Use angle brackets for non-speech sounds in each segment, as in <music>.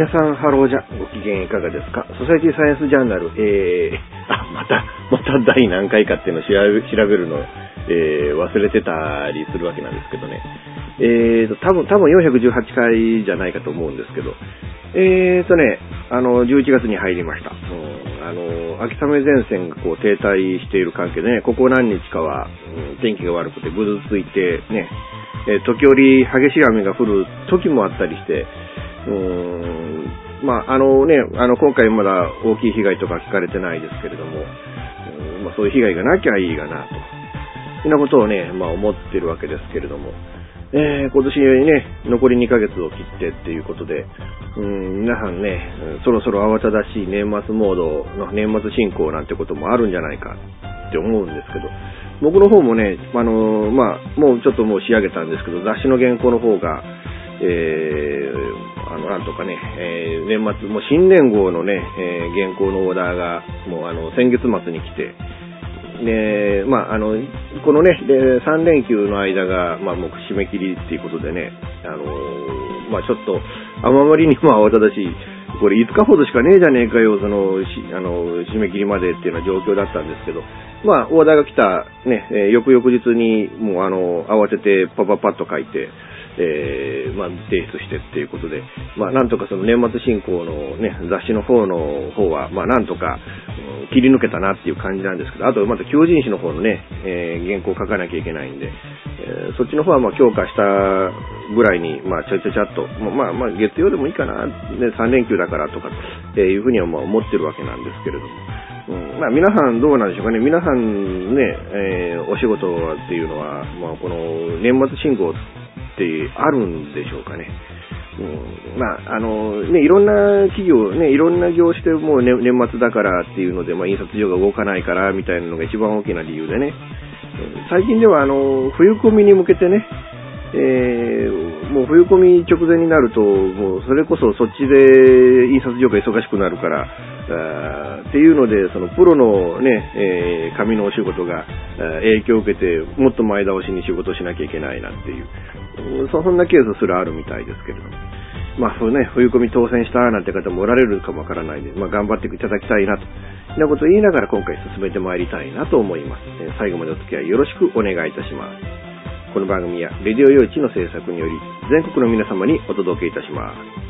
皆さん、ハローじゃ、ご機嫌いかがですか？ソサイティサイエンスジャーナル、えー、あ、また、また第何回かっていうのを調べるの、えー、忘れてたりするわけなんですけどね。えーと、多分、多分418回じゃないかと思うんですけど、えーとね、あの、11月に入りました。うん、あの、秋雨前線がこう停滞している関係でね、ここ何日かは、うん、天気が悪くてぐずついてね、えー、時折激しい雨が降る時もあったりして、うーん、まあ、あのね、あの、今回まだ大きい被害とか聞かれてないですけれども、うんまあ、そういう被害がなきゃいいがな、と。そんなことをね、まあ思ってるわけですけれども、えー、今年ね、残り2ヶ月を切ってっていうことで、うん、皆さんね、そろそろ慌ただしい年末モードの年末進行なんてこともあるんじゃないかって思うんですけど、僕の方もね、あの、まあ、もうちょっともう仕上げたんですけど、雑誌の原稿の方が、えー、あの、なんとかね、えー、年末、もう新年号のね、えー、原稿のオーダーが、もうあの、先月末に来て、で、まあ、あの、このね、で3連休の間が、まあ、もう締め切りっていうことでね、あの、まあ、ちょっと、あまりにも慌ただしい、これ5日ほどしかねえじゃねえかよ、その、しあの、締め切りまでっていうような状況だったんですけど、まあ、オーダーが来た、ね、えー、翌々日に、もうあの、慌ててパパパッと書いて、えー、まあ、提出してっていうことで、まあ、なんとかその年末進行のね、雑誌の方の方は、まあ、なんとか、切り抜けたなっていう感じなんですけど、あと、また求人誌の方のね、えー、原稿を書かなきゃいけないんで、えー、そっちの方はまあ強化したぐらいに、まあ、ちゃちゃちゃっと、まあ、まあ、月曜でもいいかな、ね、3連休だからとか、っていうふうにはまあ思ってるわけなんですけれども、うん、まあ、皆さんどうなんでしょうかね。皆さんね、えー、お仕事っていうのは、まあ、この年末進行ってあるんでしょうかね。うん、まあ、あの、ね、いろんな企業、ね、いろんな業種でもう、ね、年末だからっていうので、まあ、印刷所が動かないからみたいなのが一番大きな理由でね。最近では、あの、冬込みに向けてね、えー、もう冬込み直前になると、もうそれこそそっちで印刷所が忙しくなるから、あっていうので、そのプロのね、えー、紙のお仕事が影響を受けて、もっと前倒しに仕事しなきゃいけないなっていう、そんなケースすらあるみたいですけれども。まあ、そうね、冬込み当選したなんて方もおられるかもわからないんで、まあ、頑張っていただきたいなと、そんなことを言いながら今回進めてまいりたいなと思います。え最後までお付き合いよろしくお願いいたします。この番組はレディオ用地の制作により全国の皆様にお届けいたします。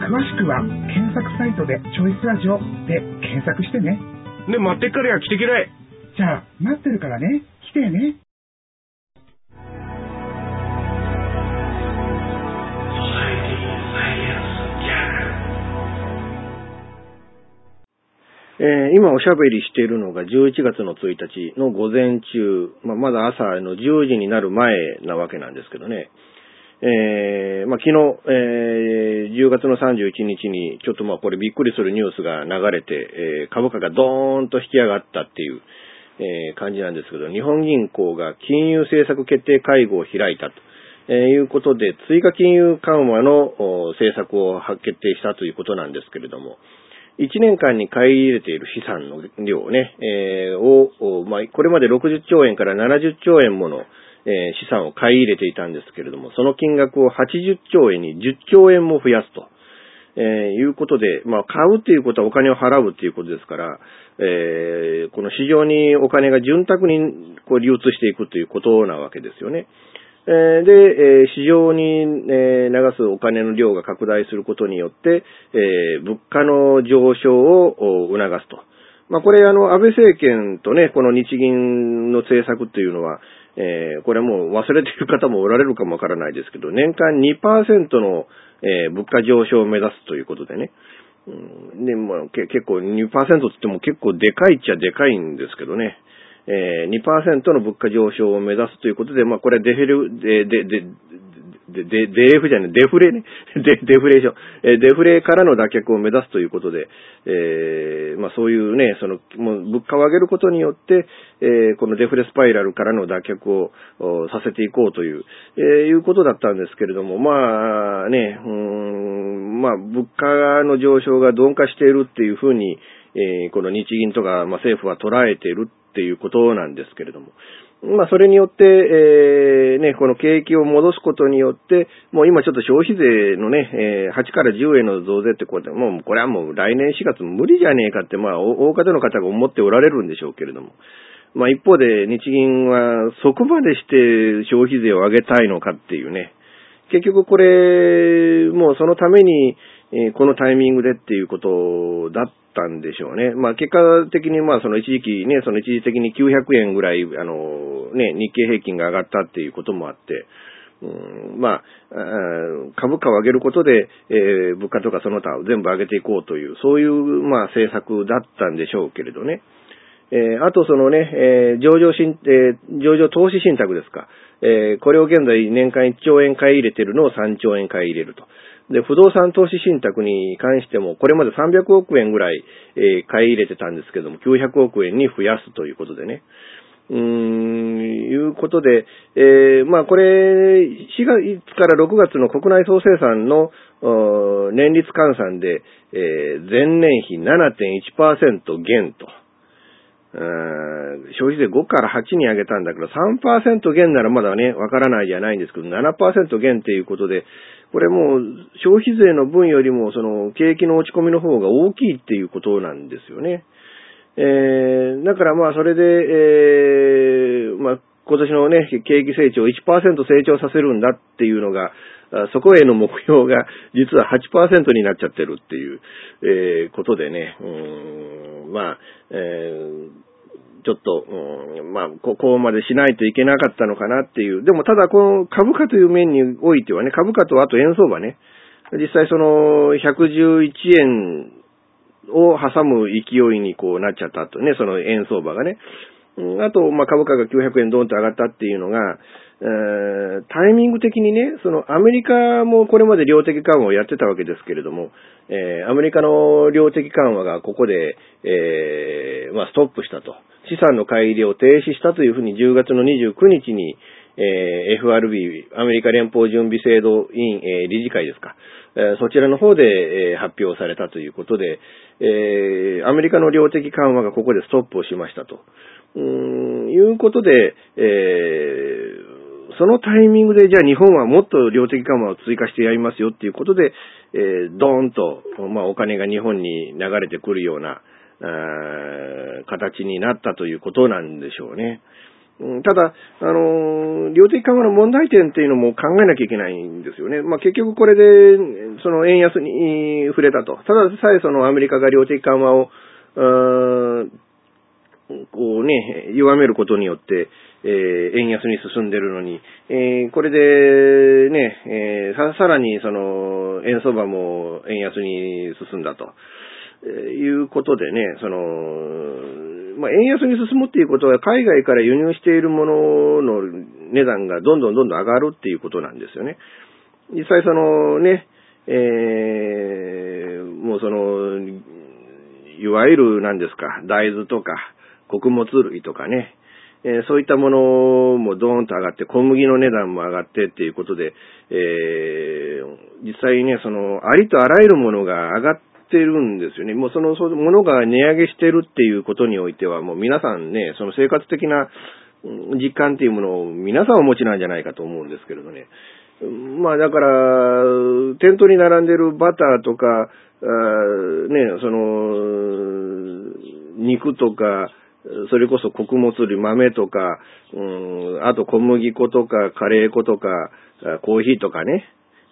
詳しくは検索サイトでチョイスラジオで検索してね。ね待ってっからや来てけらいじゃあ待ってるからね。来てね。えー、今おしゃべりしているのが11月の1日の午前中、まあ、まだ朝の10時になる前なわけなんですけどね。えー、まあ、昨日、えー、10月の31日に、ちょっとまあこれびっくりするニュースが流れて、えー、株価がドーンと引き上がったっていう、えー、感じなんですけど、日本銀行が金融政策決定会合を開いたと。え、いうことで、追加金融緩和の政策を決定したということなんですけれども、1年間に買い入れている資産の量をね、えー、を、まあ、これまで60兆円から70兆円もの、え、資産を買い入れていたんですけれども、その金額を80兆円に10兆円も増やすと。え、いうことで、まあ、買うっていうことはお金を払うっていうことですから、えー、この市場にお金が潤沢にこう流通していくということなわけですよね。え、で、え、市場に、流すお金の量が拡大することによって、え、物価の上昇を促すと。まあ、これ、あの、安倍政権とね、この日銀の政策っていうのは、えー、これもう忘れている方もおられるかもわからないですけど、年間2%の、えー、物価上昇を目指すということでね。うん、で、まあ、結構2%って言っても結構でかいっちゃでかいんですけどね。えー、2%の物価上昇を目指すということで、まあ、これデフレ、で、で、で、で、で、デフじゃない、デフレね。<laughs> デ、デフレーション。えデフレからの脱却を目指すということで、えー、まあそういうね、その、もう物価を上げることによって、えー、このデフレスパイラルからの脱却をさせていこうという、えー、いうことだったんですけれども、まあね、うん、まあ物価の上昇が鈍化しているっていうふうに、えー、この日銀とか、まあ政府は捉えているっていうことなんですけれども、まあ、それによって、えー、ね、この景気を戻すことによって、もう今ちょっと消費税のね、えー、8から10円の増税ってこうやって、もうこれはもう来年4月無理じゃねえかって、まあ、大方の方が思っておられるんでしょうけれども。まあ、一方で日銀はそこまでして消費税を上げたいのかっていうね。結局これ、もうそのために、えー、このタイミングでっていうことだったんでしょうね。まあ結果的にまあその一時期ね、その一時的に900円ぐらい、あの、ね、日経平均が上がったっていうこともあって、うん、まあ、株価を上げることで、えー、物価とかその他を全部上げていこうという、そういう、まあ、政策だったんでしょうけれどね。えー、あとそのね、えー、上場信、えー、上場投資信託ですか。え、これを現在年間1兆円買い入れてるのを3兆円買い入れると。で、不動産投資信託に関しても、これまで300億円ぐらい、えー、買い入れてたんですけども、900億円に増やすということでね。うーん、いうことで、えー、まあこれ、4月から6月の国内総生産の年率換算で、えー、前年比7.1%減と。消費税5から8に上げたんだけど、3%減ならまだね、わからないじゃないんですけど、7%減っていうことで、これもう消費税の分よりもその景気の落ち込みの方が大きいっていうことなんですよね。えー、だからまあそれで、えー、まあ今年のね、景気成長1%成長させるんだっていうのが、そこへの目標が実は8%になっちゃってるっていう、えー、ことでね、うん、まあ、えーちょっと、うん、まあ、ここまでしないといけなかったのかなっていう。でも、ただ、この株価という面においてはね、株価とあと円相場ね、実際その、111円を挟む勢いにこうなっちゃったとね、その円相場がね。あと、まあ、株価が900円ドンと上がったっていうのが、えー、タイミング的にね、そのアメリカもこれまで量的緩和をやってたわけですけれども、えー、アメリカの量的緩和がここで、えー、まあ、ストップしたと。資産の買い入れを停止したというふうに10月の29日に、えー、FRB、アメリカ連邦準備制度委員、えー、理事会ですか、えー、そちらの方で、えー、発表されたということで、えー、アメリカの量的緩和がここでストップをしましたと。うん、いうことで、えー、そのタイミングで、じゃあ日本はもっと量的緩和を追加してやりますよっていうことで、えー、ドーンと、まあ、お金が日本に流れてくるような、形になったということなんでしょうね。ただ、あの、量的緩和の問題点っていうのも考えなきゃいけないんですよね。まあ、結局これで、その円安に触れたと。たださえそのアメリカが量的緩和を、うこうね、弱めることによって、えー、円安に進んでるのに、えー、これでね、えー、さ、さらにその、円相場も円安に進んだと。えいうことでね、その、まあ、円安に進むっていうことは海外から輸入しているものの値段がどんどんどんどん上がるっていうことなんですよね。実際そのね、えー、もうその、いわゆる何ですか、大豆とか、穀物類とかね、えー、そういったものもドーンと上がって、小麦の値段も上がってっていうことで、えー、実際ね、その、ありとあらゆるものが上がってるんですよね。もうその、そのものが値上げしてるっていうことにおいては、もう皆さんね、その生活的な実感っていうものを皆さんお持ちなんじゃないかと思うんですけれどね。まあだから、店頭に並んでるバターとか、ね、その、肉とか、それこそ穀物類、豆とか、うん、あと小麦粉とか、カレー粉とか、コーヒーとかね。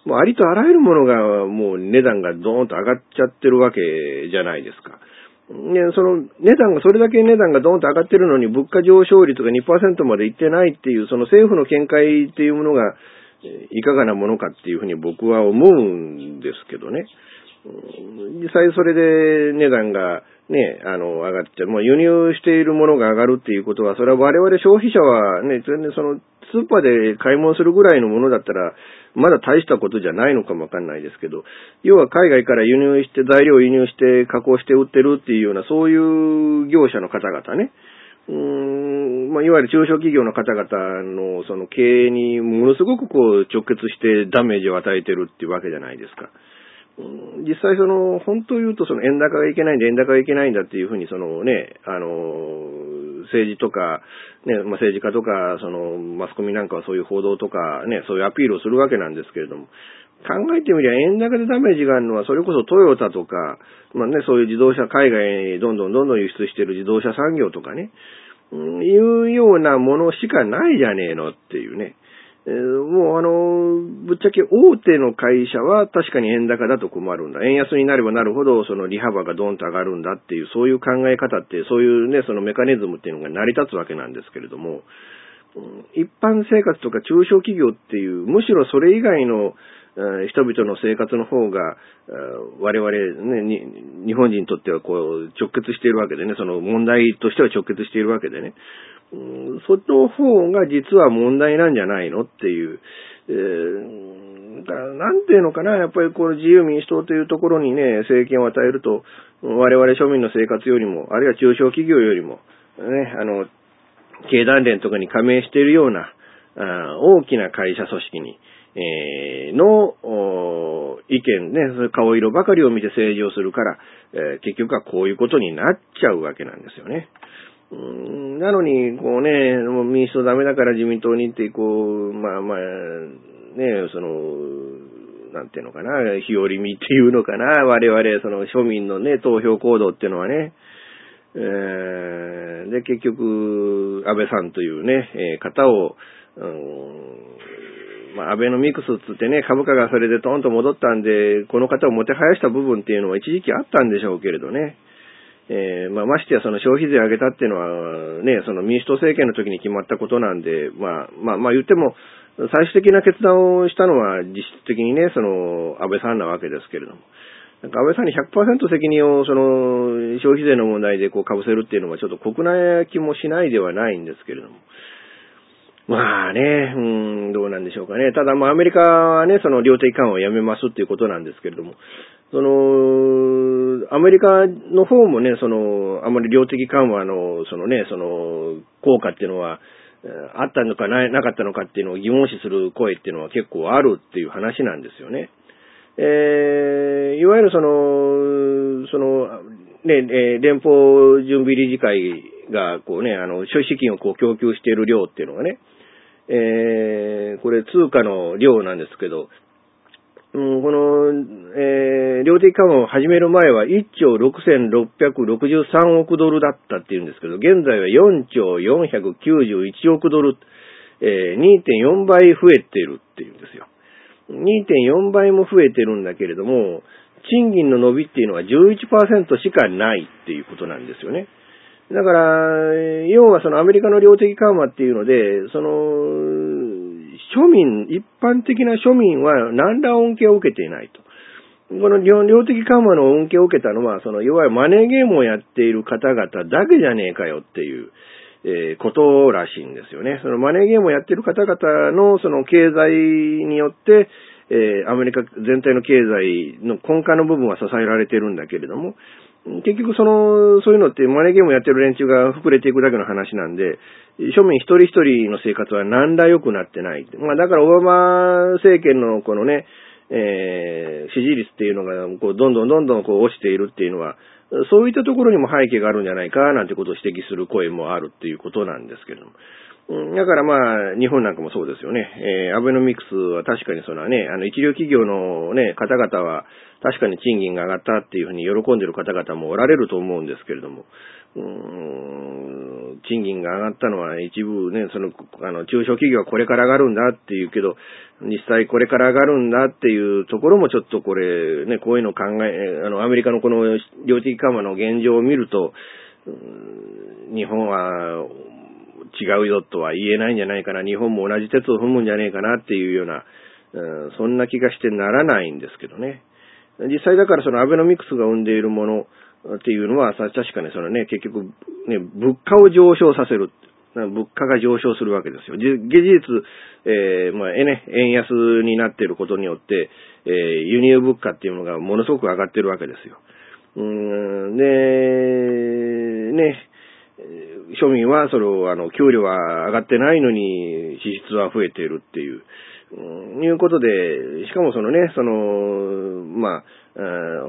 もうありとあらゆるものがもう値段がドーンと上がっちゃってるわけじゃないですか。ね、その値段が、それだけ値段がドーンと上がってるのに物価上昇率が2%までいってないっていう、その政府の見解っていうものが、いかがなものかっていうふうに僕は思うんですけどね。実際それで値段がね、あの、上がって、もう輸入しているものが上がるっていうことは、それは我々消費者はね、全然その、スーパーで買い物するぐらいのものだったら、まだ大したことじゃないのかもわかんないですけど、要は海外から輸入して、材料を輸入して、加工して売ってるっていうような、そういう業者の方々ね、うーん、まあ、いわゆる中小企業の方々のその経営にものすごくこう直結してダメージを与えてるっていうわけじゃないですか。実際その、本当言うとその円高がいけないんだ、円高がいけないんだっていうふうにそのね、あの、政治とか、ね、まあ、政治家とか、その、マスコミなんかはそういう報道とか、ね、そういうアピールをするわけなんですけれども、考えてみりゃ円高でダメージがあるのは、それこそトヨタとか、まあね、そういう自動車、海外にどんどんどんどん輸出してる自動車産業とかね、いうようなものしかないじゃねえのっていうね。え、もうあの、ぶっちゃけ大手の会社は確かに円高だと困るんだ。円安になればなるほど、その利幅がドンと上がるんだっていう、そういう考え方って、そういうね、そのメカニズムっていうのが成り立つわけなんですけれども、一般生活とか中小企業っていう、むしろそれ以外の人々の生活の方が、我々ね、日本人にとってはこう直結しているわけでね、その問題としては直結しているわけでね、そっちの方が実は問題なんじゃないのっていう、えー、なんていうのかな、やっぱりこの自由民主党というところにね、政権を与えると、我々庶民の生活よりも、あるいは中小企業よりも、ね、あの、経団連とかに加盟しているような、あ大きな会社組織に、えー、の、意見ね、顔色ばかりを見て政治をするから、えー、結局はこういうことになっちゃうわけなんですよね。うんなのに、こうね、もう民主党ダメだから自民党に行って、こう、まあまあ、ね、その、なんていうのかな、日和見っていうのかな、我々、その庶民のね、投票行動っていうのはね、えー、で、結局、安倍さんというね、えー、方を、うんまあ、アベノミクスつってね、株価がそれでトーンと戻ったんで、この方をもてはやした部分っていうのは一時期あったんでしょうけれどね。えー、まあ、ましてやその消費税上げたっていうのは、ね、その民主党政権の時に決まったことなんで、まあ、まあ、まあ言っても、最終的な決断をしたのは実質的にね、その、安倍さんなわけですけれども。なんか安倍さんに100%責任をその消費税の問題でこう被せるっていうのはちょっと国内気もしないではないんですけれども。まあね、うん、どうなんでしょうかね。ただまあアメリカはね、その量的緩和をやめますっていうことなんですけれども、その、アメリカの方もね、その、あまり量的緩和の、そのね、その、効果っていうのは、あったのかな、なかったのかっていうのを疑問視する声っていうのは結構あるっていう話なんですよね。えー、いわゆるその、その、ね、え連邦準備理事会が、こうね、あの、消費資金をこう供給している量っていうのがね、えー、これ通貨の量なんですけど、うん、この、えー、量的緩和を始める前は1兆6663億ドルだったっていうんですけど、現在は4兆491億ドル、えー、2.4倍増えてるっていうんですよ。2.4倍も増えてるんだけれども、賃金の伸びっていうのは11%しかないっていうことなんですよね。だから、要はそのアメリカの量的緩和っていうので、その、庶民、一般的な庶民は何ら恩恵を受けていないと。この量的緩和の恩恵を受けたのは、その、いわゆるマネーゲームをやっている方々だけじゃねえかよっていう、えー、ことらしいんですよね。そのマネーゲームをやっている方々のその経済によって、えー、アメリカ全体の経済の根幹の部分は支えられてるんだけれども、結局その、そういうのってマネーゲームやってる連中が膨れていくだけの話なんで、庶民一人一人の生活は何ら良くなってない。まあだからオバマ政権のこのね、えー、支持率っていうのが、こう、どんどんどんどんこう落ちているっていうのは、そういったところにも背景があるんじゃないか、なんてことを指摘する声もあるっていうことなんですけれども。だからまあ、日本なんかもそうですよね。えー、アベノミクスは確かにそのね、あの、一流企業のね、方々は、確かに賃金が上がったっていうふうに喜んでる方々もおられると思うんですけれども、うーん、賃金が上がったのは一部ね、その、あの、中小企業はこれから上がるんだっていうけど、実際これから上がるんだっていうところもちょっとこれ、ね、こういうの考え、あの、アメリカのこの量的緩和の現状を見ると、日本は違うよとは言えないんじゃないかな、日本も同じ鉄を踏むんじゃねえかなっていうような、うん、そんな気がしてならないんですけどね。実際だからそのアベノミクスが生んでいるものっていうのは、確かにそのね、結局、ね、物価を上昇させる。物価が上昇するわけですよ。事実、えー、まあ、えね、円安になっていることによって、えー、輸入物価っていうのがものすごく上がってるわけですよ。うん、で、ね、庶民は、その、あの、給料は上がってないのに、支出は増えているっていう、うん、いうことで、しかもそのね、その、まあ、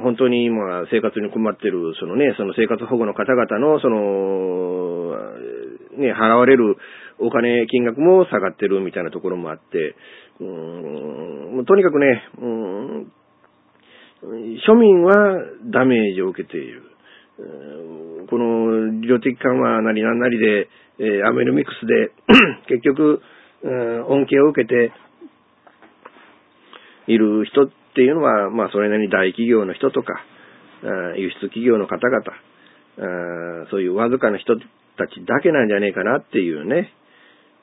本当に今生活に困ってる、そのね、その生活保護の方々の、その、ね、払われるお金、金額も下がってるみたいなところもあって、うーん、とにかくね、うん、庶民はダメージを受けている。この量的緩和なりなんなりで、え、アメノミクスで <coughs> 結局、恩恵を受けている人っていうのは、まあ、それなりに大企業の人とか、輸出企業の方々、そういうわずかな人たちだけなんじゃねえかなっていうね、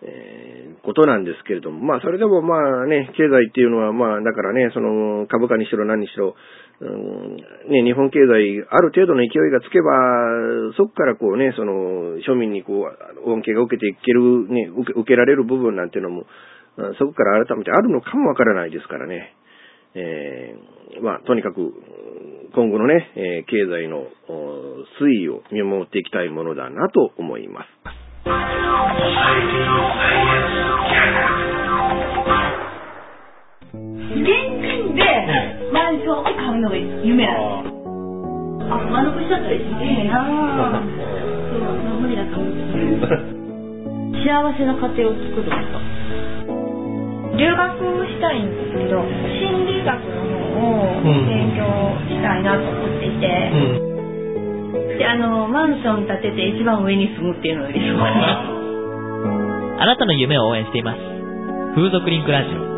え、ことなんですけれども、まあ、それでもまあね、経済っていうのは、まあ、だからね、その、株価にしろ何にしろ、うん、ね、日本経済、ある程度の勢いがつけば、そこからこうね、その、庶民にこう、恩恵が受けていける、ね、受け受けられる部分なんていうのも、そこから改めてあるのかもわからないですからね。えー、まあ、とにかく、今後のね、え、経済の推移を見守っていきたいものだなと思います。現金でマンションを買うのが夢なの。あ、間延びしちゃったらい？いなそう、無理だと思う。幸せな家庭を作るとか。留学したいんですけど心理学の方を勉強したいなと思っていて、うん、であのマンション建てて一番上に住むっていうのが理想あなたの夢を応援しています。風俗リンクラジオ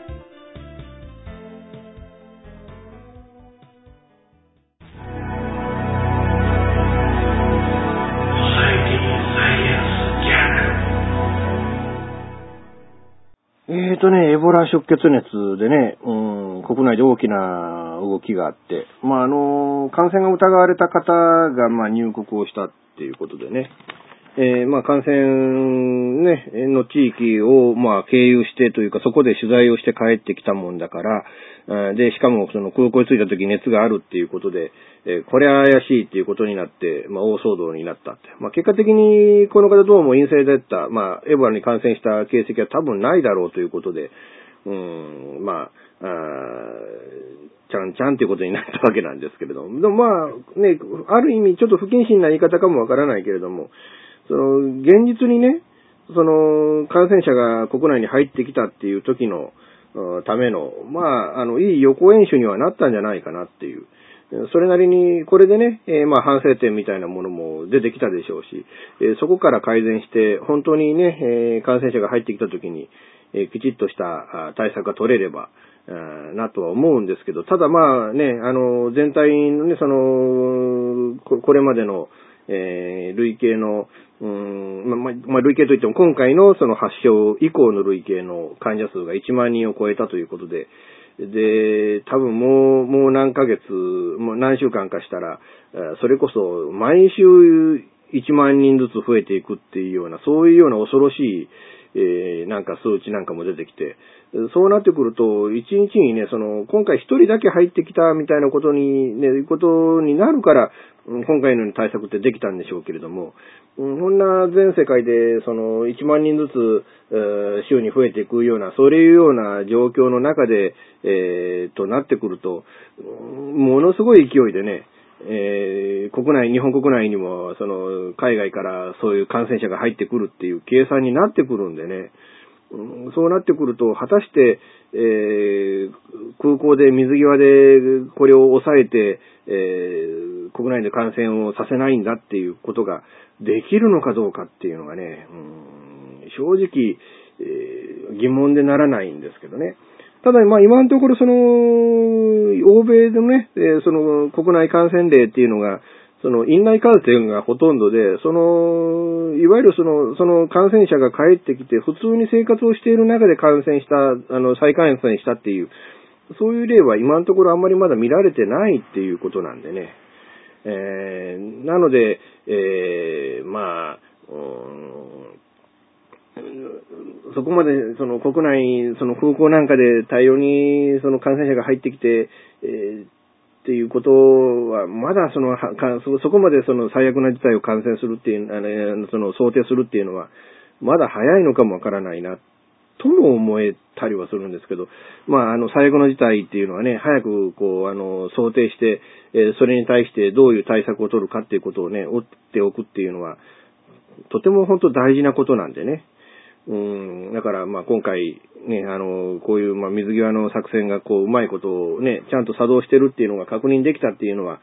えーとね、エボラ出血熱でね、うん、国内で大きな動きがあって、まあ、あの、感染が疑われた方が、まあ、入国をしたっていうことでね、えー、まあ、感染ね、の地域を、まあ、経由してというか、そこで取材をして帰ってきたもんだから、で、しかも、その空港に着いた時熱があるっていうことで、えー、これは怪しいっていうことになって、まあ、大騒動になったって。まあ、結果的に、この方どうも陰性だった、まあ、エボラに感染した形跡は多分ないだろうということで、うん、まあ、あちゃんちゃんっていうことになったわけなんですけれども。でもまあ、ね、ある意味ちょっと不謹慎な言い方かもわからないけれども、その、現実にね、その、感染者が国内に入ってきたっていう時の、ための、まあ、あの、いい予行演習にはなったんじゃないかなっていう。それなりに、これでね、えーまあ反省点みたいなものも出てきたでしょうし、えーそこから改善して、本当にね、えー感染者が入ってきた時に、えきちっとした対策が取れれば、なとは思うんですけど、ただまあね、あの、全体のね、その、これまでの、えー累計の、うんまあ、まあ、累計といっても今回のその発症以降の累計の患者数が1万人を超えたということで、で、多分もう、もう何ヶ月、もう何週間かしたら、それこそ毎週1万人ずつ増えていくっていうような、そういうような恐ろしい、えーなんか数値なんかも出てきて、そうなってくると、一日にね、その、今回一人だけ入ってきたみたいなことに、ね、いうことになるから、今回のような対策ってできたんでしょうけれども、こんな全世界で、その、1万人ずつ、えー週に増えていくような、そういうような状況の中で、えーとなってくると、ものすごい勢いでね、えー国内、日本国内にも、その、海外からそういう感染者が入ってくるっていう計算になってくるんでね、うんそうなってくると、果たして、えー空港で水際でこれを抑えて、えー国内で感染をさせないんだっていうことができるのかどうかっていうのがね、うん正直、えー疑問でならないんですけどね。ただ、まあ今のところその、欧米でもね、えその国内感染例っていうのが、その院内感染がほとんどで、その、いわゆるその、その感染者が帰ってきて、普通に生活をしている中で感染した、あの、再感染したっていう、そういう例は今のところあんまりまだ見られてないっていうことなんでね。えーなので、えーまあ、うんそこまで、その国内、その空港なんかで大量にその感染者が入ってきて、えーっていうことは、まだその、そこまでその最悪な事態を感染するっていう、あの、その想定するっていうのは、まだ早いのかもわからないな、とも思えたりはするんですけど、まあ、あの、最悪の事態っていうのはね、早く、こう、あの、想定して、えーそれに対してどういう対策を取るかっていうことをね、追っておくっていうのは、とても本当大事なことなんでね。うん、だから、まあ今回、ね、あの、こういう、まあ水際の作戦が、こう、うまいことをね、ちゃんと作動してるっていうのが確認できたっていうのは、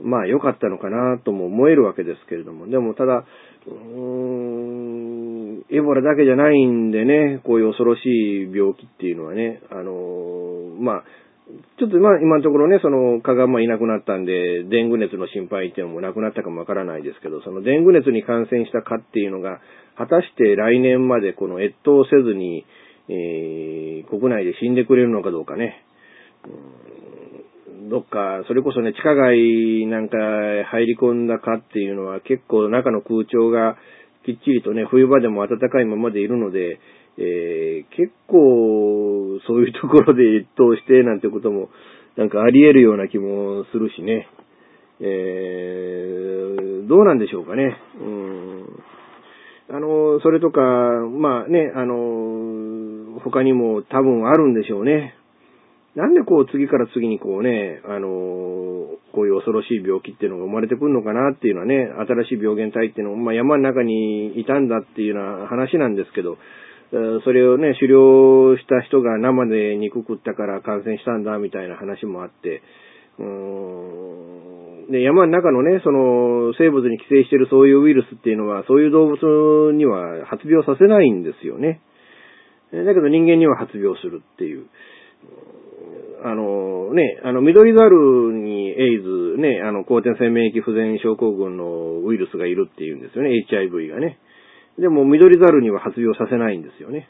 まあ良かったのかなとも思えるわけですけれども、でもただ、うーん、エボラだけじゃないんでね、こういう恐ろしい病気っていうのはね、あの、まあ、ちょっとまあ今のところね、その蚊がまあいなくなったんで、デング熱の心配っていうのもなくなったかもわからないですけど、そのデング熱に感染した蚊っていうのが、果たして来年までこの越冬せずに、えー国内で死んでくれるのかどうかね。どっか、それこそね、地下街なんか入り込んだ蚊っていうのは結構中の空調がきっちりとね、冬場でも暖かいままでいるので、えー結構そういうところで越冬してなんてこともなんかあり得るような気もするしね。えーどうなんでしょうかね。うんあの、それとか、まあね、あの、他にも多分あるんでしょうね。なんでこう次から次にこうね、あの、こういう恐ろしい病気っていうのが生まれてくるのかなっていうのはね、新しい病原体っていうの、まあ山の中にいたんだっていうような話なんですけど、それをね、狩猟した人が生で肉食ったから感染したんだみたいな話もあって、うーんで、山の中のね、その生物に寄生しているそういうウイルスっていうのは、そういう動物には発病させないんですよね。だけど人間には発病するっていう。あのね、あの、緑猿にエイズ、ね、あの、後天性免疫不全症候群のウイルスがいるっていうんですよね、HIV がね。でも、緑猿には発病させないんですよね。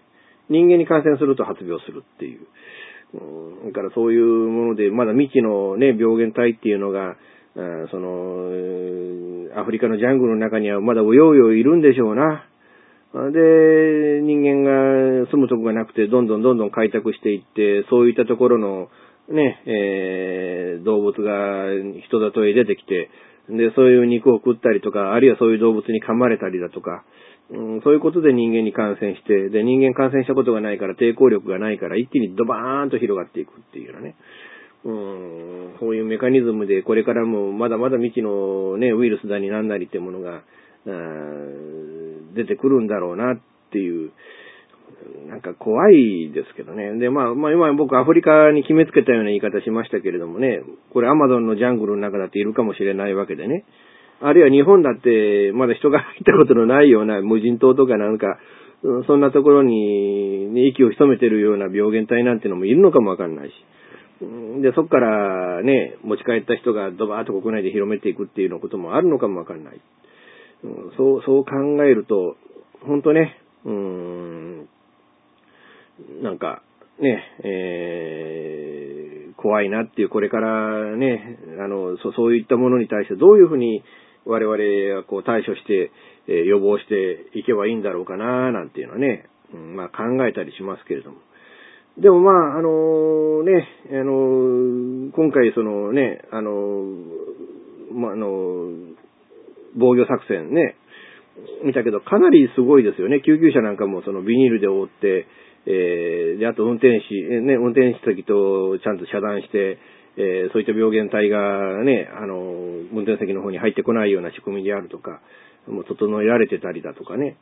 人間に感染すると発病するっていう。だからそういうもので、まだ未知のね、病原体っていうのが、あその、アフリカのジャングルの中にはまだうようよいるんでしょうな。で、人間が住むとこがなくて、どんどんどんどん開拓していって、そういったところの、ね、えー動物が人里へ出てきて、で、そういう肉を食ったりとか、あるいはそういう動物に噛まれたりだとか、うん、そういうことで人間に感染して、で、人間感染したことがないから抵抗力がないから一気にドバーンと広がっていくっていうようなね。うん、そういうメカニズムでこれからもまだまだ未知のね、ウイルスだになんなりってものが、出てくるんだろうなっていう、なんか怖いですけどね。で、まあ、まあ今僕アフリカに決めつけたような言い方しましたけれどもね、これアマゾンのジャングルの中だっているかもしれないわけでね。あるいは日本だってまだ人が入ったことのないような無人島とかなんか、そんなところに、息を潜めてるような病原体なんてのもいるのかもわかんないし。で、そこからね、持ち帰った人がドバーッと国内で広めていくっていうようなこともあるのかもわかんない。そう、そう考えると、本当ね、うーん、なんか、ね、えー、怖いなっていう、これからね、あの、そそういったものに対してどういうふうに我々はこう対処して、えー予防していけばいいんだろうかな、なんていうのはね、うんまあ考えたりしますけれども。でもまあ、あのね、あの今回そのね、あのまあ、あの防御作戦ね、見たけど、かなりすごいですよね。救急車なんかもそのビニールで覆って、えーで、あと運転士、ね、運転士席とちゃんと遮断して、えーそういった病原体がね、あの、運転席の方に入ってこないような仕組みであるとか、もう整えられてたりだとかね。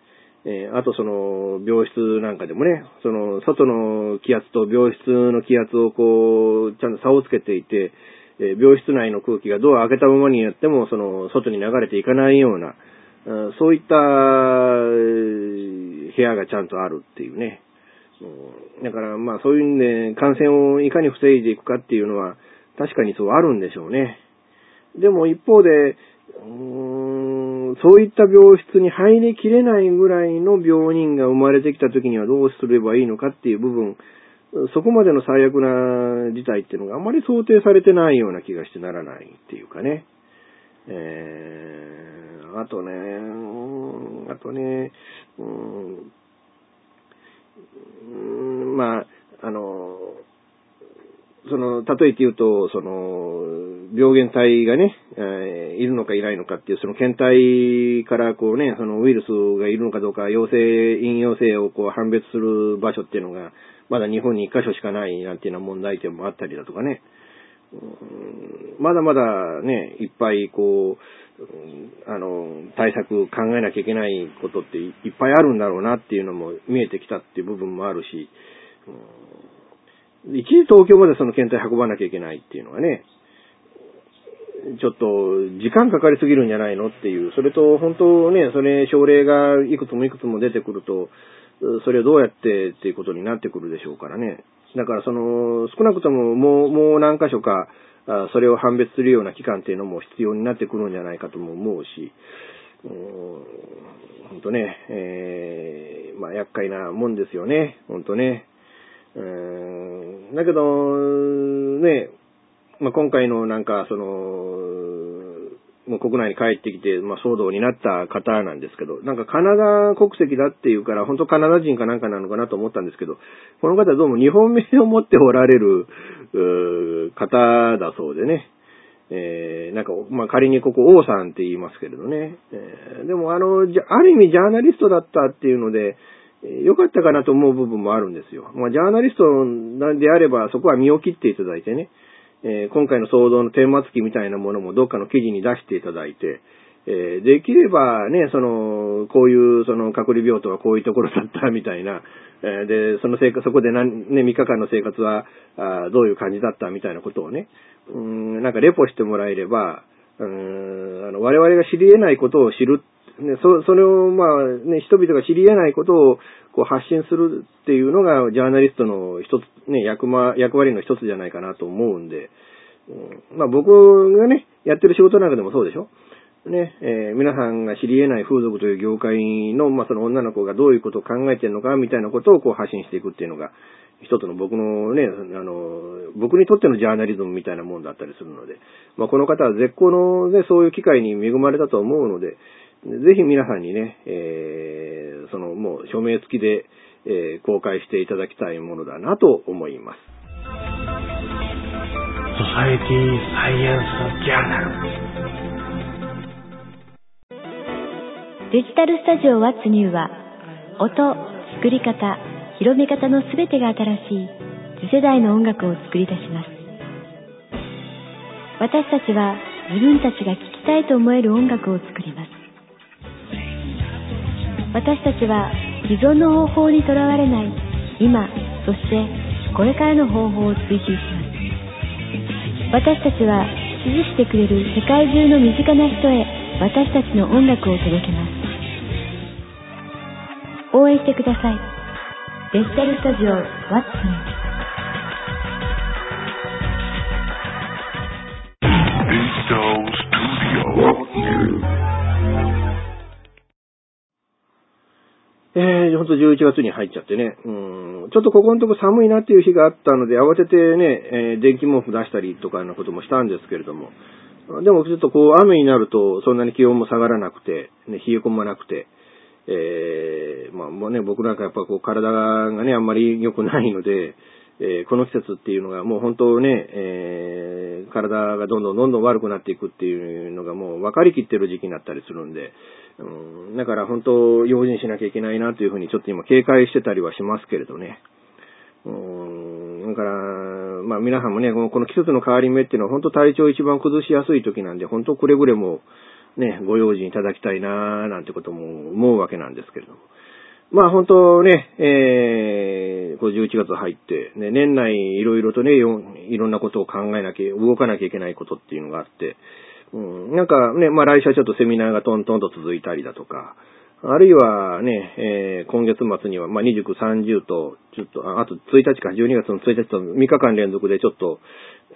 えーあとその、病室なんかでもね、その、外の気圧と病室の気圧をこう、ちゃんと差をつけていて、えー病室内の空気がドア開けたままにやっても、その、外に流れていかないような、そういった部屋がちゃんとあるっていうね。だからまあそういうんで感染をいかに防いでいくかっていうのは確かにそうあるんでしょうね。でも一方で、うーんそういった病室に入りきれないぐらいの病人が生まれてきた時にはどうすればいいのかっていう部分、そこまでの最悪な事態っていうのがあまり想定されてないような気がしてならないっていうかね。えー、あとね、あとね、うーんまあ、あの、その、例えて言うと、その、病原体がね、えーいるのかいないのかっていう、その検体からこうね、そのウイルスがいるのかどうか、陽性、陰陽性をこう判別する場所っていうのが、まだ日本に一箇所しかないなんていうような問題点もあったりだとかね。まだまだね、いっぱいこう、あの、対策考えなきゃいけないことっていっぱいあるんだろうなっていうのも見えてきたっていう部分もあるし、一時東京までその検体運ばなきゃいけないっていうのはね、ちょっと時間かかりすぎるんじゃないのっていう、それと本当ね、それ症例がいくつもいくつも出てくると、それをどうやってっていうことになってくるでしょうからね。だからその、少なくとももう、もう何箇所か、それを判別するような期間っていうのも必要になってくるんじゃないかとも思うし、本当ね、えーまあ厄介なもんですよね、本当ね。うーだけど、ね、まあ、今回のなんか、その、もう国内に帰ってきて、まあ、騒動になった方なんですけど、なんかカナダ国籍だっていうから、本当カナダ人かなんかなのかなと思ったんですけど、この方どうも日本名を持っておられる、方だそうでね。えー、なんか、まあ、仮にここ王さんって言いますけれどね。えーでもあの、じゃある意味ジャーナリストだったっていうので、良かったかなと思う部分もあるんですよ。まあ、ジャーナリストであれば、そこは身を切っていただいてね、えー今回の騒動の顛末記みたいなものもどっかの記事に出していただいて、えーできればね、その、こういう、その、隔離病棟はこういうところだったみたいな、えーで、その生活、そこで何、ね、3日間の生活は、あどういう感じだったみたいなことをね、うん、なんかレポしてもらえれば、うん、あの、我々が知り得ないことを知る、ね、そ、それを、まあ、ね、人々が知り得ないことを、こう発信するっていうのが、ジャーナリストの一つ、ね、役ま、役割の一つじゃないかなと思うんで、うんまあ僕がね、やってる仕事なんかでもそうでしょ？ね、えー皆さんが知り得ない風俗という業界の、まあその女の子がどういうことを考えてるのか、みたいなことをこう発信していくっていうのが、一つの僕のね、あの、僕にとってのジャーナリズムみたいなもんだったりするので、まあこの方は絶好のね、そういう機会に恵まれたと思うので、ぜひ皆さんにね、えーそのもう署名付きで、えー公開していただきたいものだなと思います。Society Science Journal デジタルスタジオ What's New は、音、作り方、広め方のすべてが新しい次世代の音楽を作り出します。私たちは自分たちが聴きたいと思える音楽を作ります。私たちは既存の方法にとらわれない今、そしてこれからの方法を追求します。私たちは支持してくれる世界中の身近な人へ私たちの音楽を届けます。応援してください。デジタルスタジオ What's New えー、ほんと11月に入っちゃってね、うん、ちょっとここのとこ寒いなっていう日があったので、慌ててね、えー、電気毛布出したりとかのこともしたんですけれども、でもちょっとこう雨になるとそんなに気温も下がらなくて、ね、冷え込まなくて、えー、まあもうね、僕なんかやっぱこう体がね、あんまり良くないので、えー、この季節っていうのがもう本当ね、えー、体がどんどんどんどん悪くなっていくっていうのがもう分かりきってる時期になったりするんで、うん、だから本当用心しなきゃいけないなというふうにちょっと今警戒してたりはしますけれどね。うん、だから、まあ皆さんもね、この季節の変わり目っていうのは本当体調一番崩しやすい時なんで、本当くれぐれもね、ご用心いただきたいななんてことも思うわけなんですけれども。まあ本当ね、えー、こう11月入って、ね、年内いろいろとね、いろんなことを考えなきゃ、動かなきゃいけないことっていうのがあって、うん、なんかね、まあ来週はちょっとセミナーがトントンと続いたりだとか、あるいはね、えー、今月末には、まあ、29、30と、ちょっと、あと1日か、12月の1日と3日間連続でちょっと、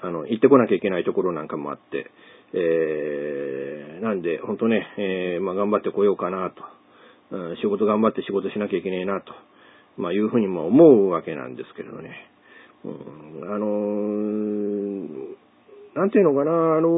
あの、行ってこなきゃいけないところなんかもあって、えー、なんで、ほんとね、えー、まあ、頑張ってこようかなと。うん、仕事頑張って仕事しなきゃいけねえなと、まあ、いうふうにも思うわけなんですけれどね。うん、あのー、なんていうのかな、あの、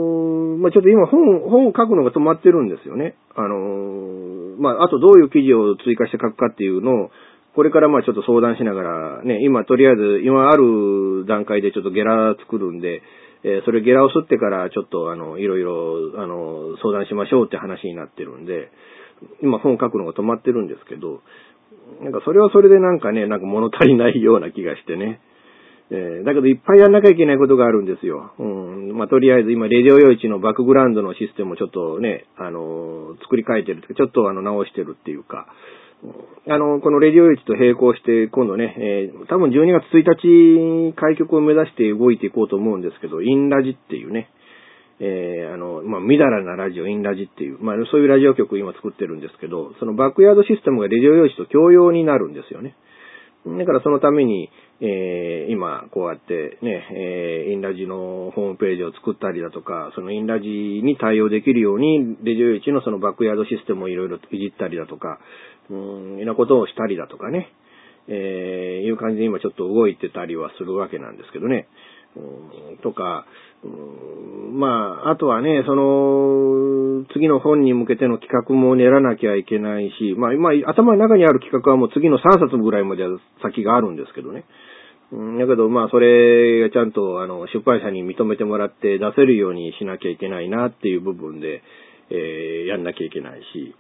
まあ、ちょっと今本、本を書くのが止まってるんですよね。あの、まあ、あとどういう記事を追加して書くかっていうのを、これからまあちょっと相談しながら、ね、今とりあえず、今ある段階でちょっとゲラ作るんで、えー、それゲラを吸ってからちょっとあの、いろいろ、あの、相談しましょうって話になってるんで、今本書くのが止まってるんですけど、なんかそれはそれでなんかね、なんか物足りないような気がしてね。えー、だけどいっぱいやんなきゃいけないことがあるんですよ。うん。まあ、とりあえず今、レディオ用地のバックグラウンドのシステムをちょっとね、あのー、作り変えてるとか、ちょっとあの、直してるっていうか、あの、このレディオ用地と並行して、今度ね、えー、多分12月1日開局を目指して動いていこうと思うんですけど、インラジっていうね、えー、あの、まあ、みだらなラジオ、インラジっていう、まあ、そういうラジオ局を今作ってるんですけど、そのバックヤードシステムがレディオ用紙と共用になるんですよね。だからそのために、えー、今、こうやってね、えー、インラジのホームページを作ったりだとか、そのインラジに対応できるように、レジオイチのそのバックヤードシステムをいろいろいじったりだとか、うん、いろんなことをしたりだとかね、えー、いう感じで今ちょっと動いてたりはするわけなんですけどね。とか、まあ、あとはね、その、次の本に向けての企画も練らなきゃいけないし、まあ、今、頭の中にある企画はもう次の3冊ぐらいまで先があるんですけどね。だけど、まあ、それがちゃんと、あの、出版社に認めてもらって出せるようにしなきゃいけないなっていう部分で、えー、やんなきゃいけないし、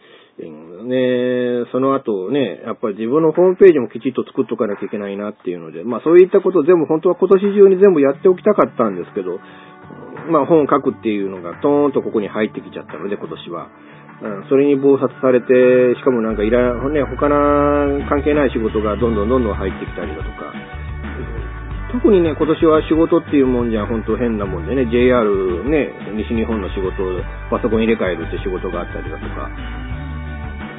ね、その後ね、やっぱり自分のホームページもきちっと作っとかなきゃいけないなっていうので、まあそういったこと全部本当は今年中に全部やっておきたかったんですけど、まあ本を書くっていうのがトーンとここに入ってきちゃったので、今年は。うん、それに暴殺されて、しかもなんかいら、ね、他な関係ない仕事がどんどんどんどん入ってきたりだとか、特にね、今年は仕事っていうもんじゃ本当変なもんでね、JR ね、西日本の仕事パソコン入れ替えるって仕事があったりだとか、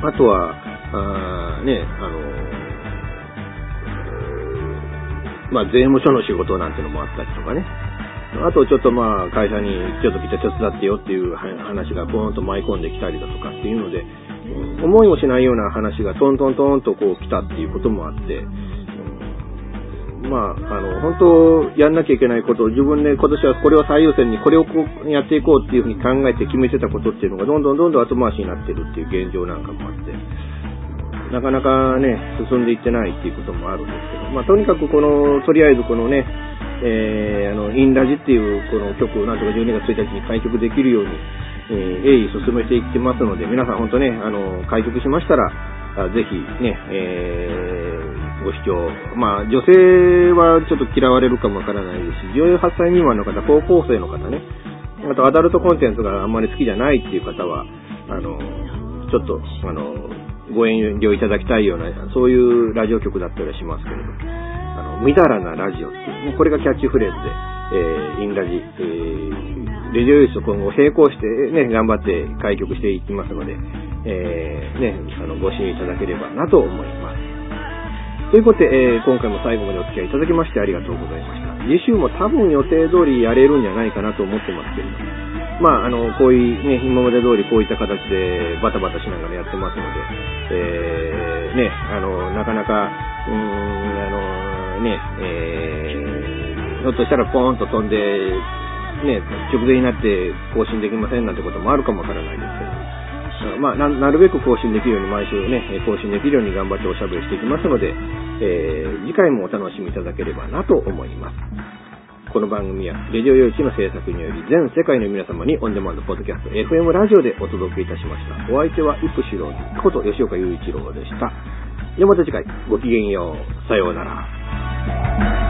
あとは、あね、あの、まあ、税務署の仕事なんてのもあったりとかね。あとちょっとまあ会社にちょっと来て手伝ってよっていう話がボーンと舞い込んできたりだとかっていうので、思いもしないような話がトントントンとこう来たっていうこともあって、まあ、あの、本当、やんなきゃいけないことを自分で今年はこれを最優先にこれをこうやっていこうっていうふうに考えて決めてたことっていうのがどんどんどんどん後回しになってるっていう現状なんかもあって、なかなかね、進んでいってないっていうこともあるんですけど、まあ、とにかくこの、とりあえずこのね、えー、あの、インラジっていうこの曲を、なんとか12月1日に開局できるように、えー鋭意進めていってますので、皆さん本当ね、あの、開局しましたら、あぜひね、えーご視聴。まあ、女性はちょっと嫌われるかもわからないですし、18歳未満の方、高校生の方ね、あとアダルトコンテンツがあんまり好きじゃないっていう方は、あの、ちょっと、あの、ご遠慮いただきたいような、そういうラジオ局だったりしますけれど、あの、みだらなラジオっていう、これがキャッチフレーズで、えーインラジ、えー、レディオユースと今後並行してね、頑張って開局していきますので、えーね、あの、ご支援いただければなと思います。ということで、えー今回も最後までお付き合いいただきましてありがとうございました。次週も多分予定通りやれるんじゃないかなと思ってますけれども。まあ、あの、こういうね、今まで通りこういった形でバタバタしながらやってますので、えーね、あの、なかなか、うーん、あの、ね、えー、ひょっとしたらポーンと飛んで、ね、直前になって更新できませんなんてこともあるかもわからないですけど、まあ、なるべく更新できるように、毎週ね、更新できるように頑張っておしゃべりしていきますので、えー次回もお楽しみいただければなと思います。この番組は、レジオ用紙の制作により、全世界の皆様にオンデマンドポッドキャスト、FM ラジオでお届けいたしました。お相手は、イプシロンこと吉岡雄一郎でした。ではまた次回、ごきげんよう。さようなら。